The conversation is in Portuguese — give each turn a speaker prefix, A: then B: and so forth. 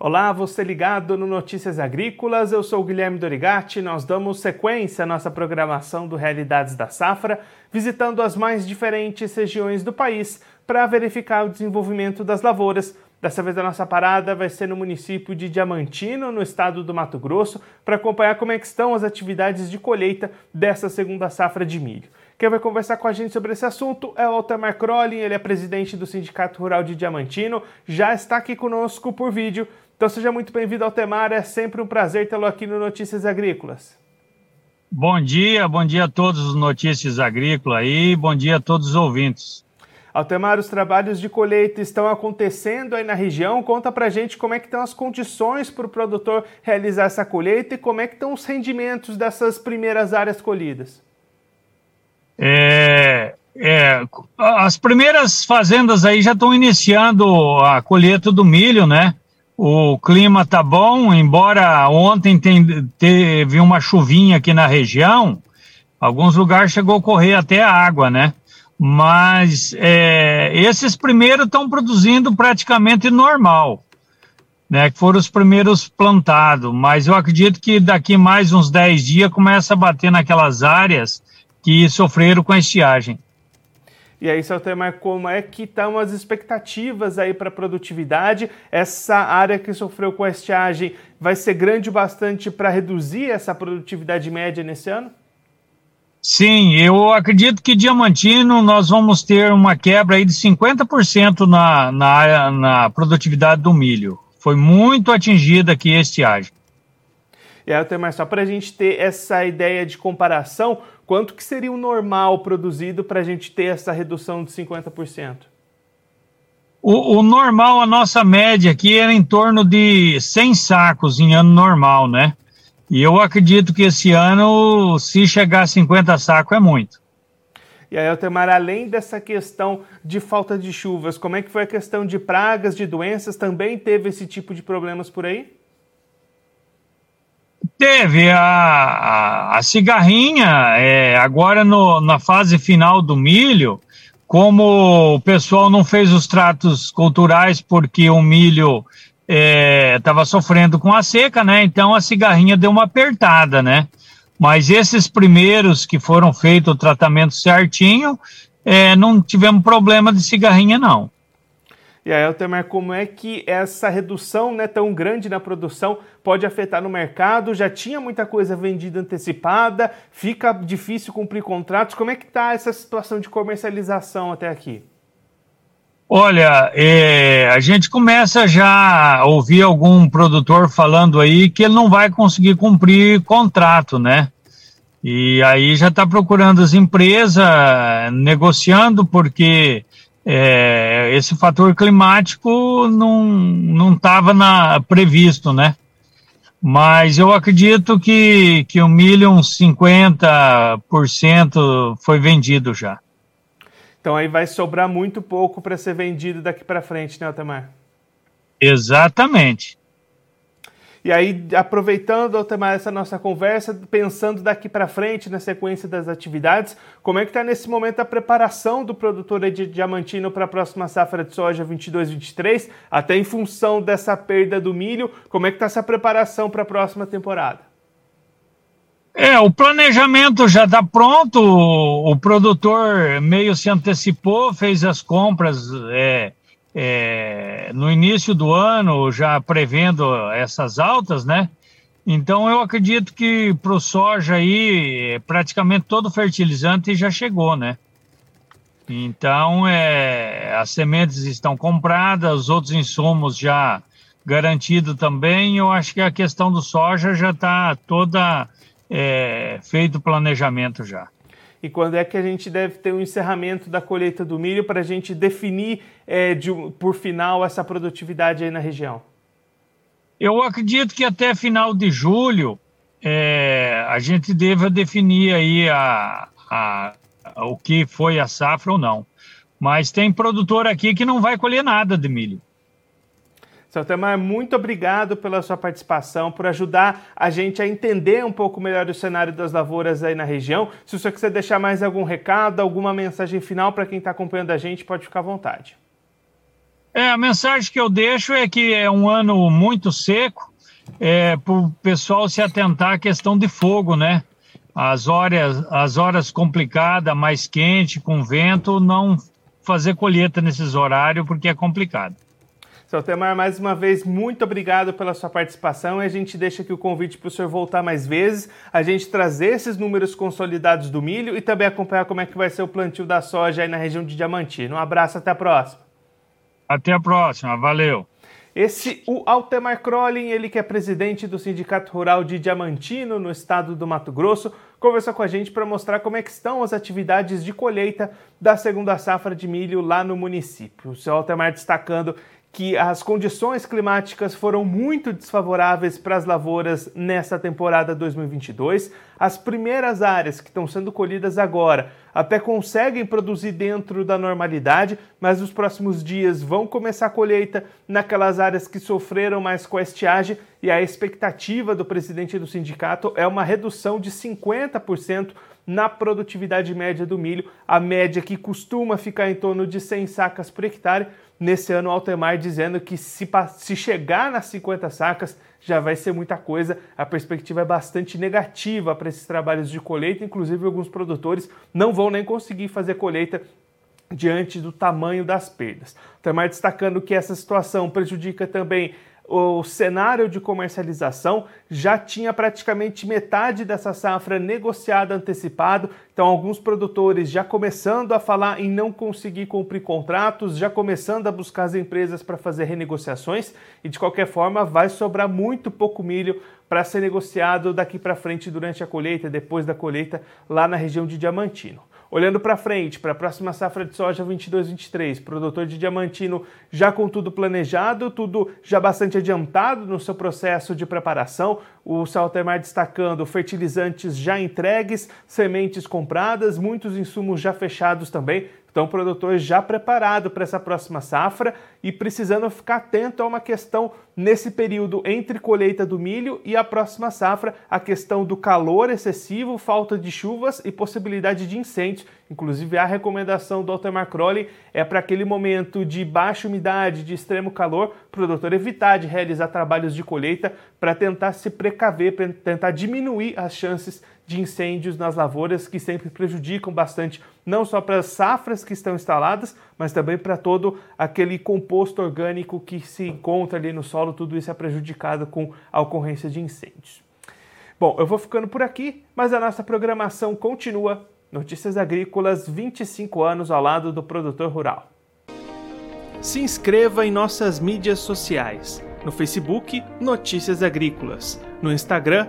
A: Olá, você ligado no Notícias Agrícolas, eu sou o Guilherme Dorigatti. Nós damos sequência à nossa programação do Realidades da Safra, visitando as mais diferentes regiões do país para verificar o desenvolvimento das lavouras. Dessa vez a nossa parada vai ser no município de Diamantino, no estado do Mato Grosso, para acompanhar como é estão as atividades de colheita dessa segunda safra de milho. Quem vai conversar com a gente sobre esse assunto é o Altamar Crolin, ele é presidente do Sindicato Rural de Diamantino, já está aqui conosco por vídeo. Então seja muito bem-vindo ao Temar, é sempre um prazer tê-lo aqui no Notícias Agrícolas.
B: Bom dia, bom dia a todos os Notícias Agrícolas aí, bom dia a todos os ouvintes.
A: Altemar, os trabalhos de colheita estão acontecendo aí na região. Conta pra gente como é que estão as condições para o produtor realizar essa colheita e como é que estão os rendimentos dessas primeiras áreas colhidas.
B: É, é, as primeiras fazendas aí já estão iniciando a colheita do milho, né? O clima tá bom, embora ontem tem, teve uma chuvinha aqui na região, alguns lugares chegou a correr até água, né? Mas é, esses primeiros estão produzindo praticamente normal, né? Que foram os primeiros plantados. Mas eu acredito que daqui mais uns 10 dias começa a bater naquelas áreas que sofreram com a estiagem.
A: E aí, seu tema, como é que estão as expectativas aí para produtividade? Essa área que sofreu com a estiagem vai ser grande bastante para reduzir essa produtividade média nesse ano?
B: Sim, eu acredito que Diamantino nós vamos ter uma quebra aí de 50% na, na, na produtividade do milho. Foi muito atingida aqui a estiagem.
A: E aí, Altemar, só para a gente ter essa ideia de comparação, quanto que seria o normal produzido para a gente ter essa redução de 50%?
B: O, o, normal, a nossa média aqui era em torno de 100 sacos em ano normal, né? E eu acredito que esse ano, se chegar a 50 sacos, é muito.
A: E aí, Altemar, além dessa questão de falta de chuvas, como é que foi a questão de pragas, de doenças? Também teve esse tipo de problemas por aí?
B: Teve a, a, a cigarrinha, é, agora no, na fase final do milho, como o pessoal não fez os tratos culturais porque o milho estava é, sofrendo com a seca, né? Então a cigarrinha deu uma apertada, né? Mas esses primeiros que foram feitos o tratamento certinho, é, não tivemos problema de cigarrinha, não.
A: E aí, Altemar, como é que essa redução né, tão grande na produção pode afetar no mercado? Já tinha muita coisa vendida antecipada, fica difícil cumprir contratos. Como é que está essa situação de comercialização até aqui?
B: Olha, é, a gente começa já a ouvir algum produtor falando aí que ele não vai conseguir cumprir contrato, né? E aí já está procurando as empresas, negociando, porque é, esse fator climático não estava previsto, né? Mas eu acredito que, que o milho, uns 50% foi vendido já.
A: Então aí vai sobrar muito pouco para ser vendido daqui para frente, né, Altamar?
B: Exatamente.
A: E aí, aproveitando, essa nossa conversa, pensando daqui para frente na sequência das atividades, como é que está nesse momento a preparação do produtor de Diamantino para a próxima safra de soja 22-23, até em função dessa perda do milho, como é que está essa preparação para a próxima temporada?
B: É, o planejamento já está pronto, o produtor meio se antecipou, fez as compras é, é, no início do ano, já prevendo essas altas, né? Então eu acredito que para o soja aí, praticamente todo fertilizante já chegou, né? Então é, as sementes estão compradas, os outros insumos já garantido também. Eu acho que a questão do soja já está toda é, feito o planejamento já
A: e quando é que a gente deve ter o um encerramento da colheita do milho para a gente definir é, de, por final essa produtividade aí na região?
B: Eu acredito que até final de julho é, a gente deva definir aí a, a, a, o que foi a safra ou não. Mas tem produtor aqui que não vai colher nada de milho.
A: Seu Temar, muito obrigado pela sua participação, por ajudar a gente a entender um pouco melhor o cenário das lavouras aí na região. Se o senhor quiser deixar mais algum recado, alguma mensagem final para quem está acompanhando a gente, pode ficar à vontade.
B: É, a mensagem que eu deixo é que é um ano muito seco, é, para o pessoal se atentar à questão de fogo, né? As horas, as horas complicadas, mais quente, com vento, não fazer colheita nesses horários, porque é complicado.
A: Seu Temar, mais uma vez, muito obrigado pela sua participação e a gente deixa aqui o convite para o senhor voltar mais vezes, a gente trazer esses números consolidados do milho e também acompanhar como é que vai ser o plantio da soja aí na região de Diamantino. Um abraço, até a próxima.
B: Até a próxima, valeu.
A: Esse, o Altemar Crolin, ele que é presidente do Sindicato Rural de Diamantino, no estado do Mato Grosso, conversou com a gente para mostrar como é que estão as atividades de colheita da segunda safra de milho lá no município. O seu Altemar destacando que as condições climáticas foram muito desfavoráveis para as lavouras nessa temporada 2022. As primeiras áreas que estão sendo colhidas agora até conseguem produzir dentro da normalidade, mas nos próximos dias vão começar a colheita naquelas áreas que sofreram mais com a estiagem e a expectativa do presidente do sindicato é uma redução de 50% na produtividade média do milho, a média que costuma ficar em torno de 100 sacas por hectare nesse ano Altemar dizendo que se, se chegar nas 50 sacas já vai ser muita coisa. A perspectiva é bastante negativa para esses trabalhos de colheita, inclusive alguns produtores não vão nem conseguir fazer colheita diante do tamanho das perdas. Altemar destacando que essa situação prejudica também o cenário de comercialização já tinha praticamente metade dessa safra negociada antecipado, então alguns produtores já começando a falar em não conseguir cumprir contratos, já começando a buscar as empresas para fazer renegociações e de qualquer forma vai sobrar muito pouco milho para ser negociado daqui para frente durante a colheita, depois da colheita lá na região de Diamantino. Olhando para frente, para a próxima safra de soja 22-23, produtor de Diamantino já com tudo planejado, tudo já bastante adiantado no seu processo de preparação, o Saltemar destacando fertilizantes já entregues, sementes compradas, muitos insumos já fechados também, então, o produtor já preparado para essa próxima safra e precisando ficar atento a uma questão nesse período entre colheita do milho e a próxima safra, a questão do calor excessivo, falta de chuvas e possibilidade de incêndios. Inclusive, a recomendação do Altemar Crowley é para aquele momento de baixa umidade, de extremo calor, o produtor evitar de realizar trabalhos de colheita para tentar se precaver, para tentar diminuir as chances de incêndios nas lavouras que sempre prejudicam bastante, não só para as safras que estão instaladas, mas também para todo aquele composto orgânico que se encontra ali no solo, tudo isso é prejudicado com a ocorrência de incêndios. Bom, eu vou ficando por aqui, mas a nossa programação continua. Notícias Agrícolas 25 anos ao lado do produtor rural. Se inscreva em nossas mídias sociais. No Facebook, Notícias Agrícolas. No Instagram,